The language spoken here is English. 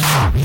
Snobby.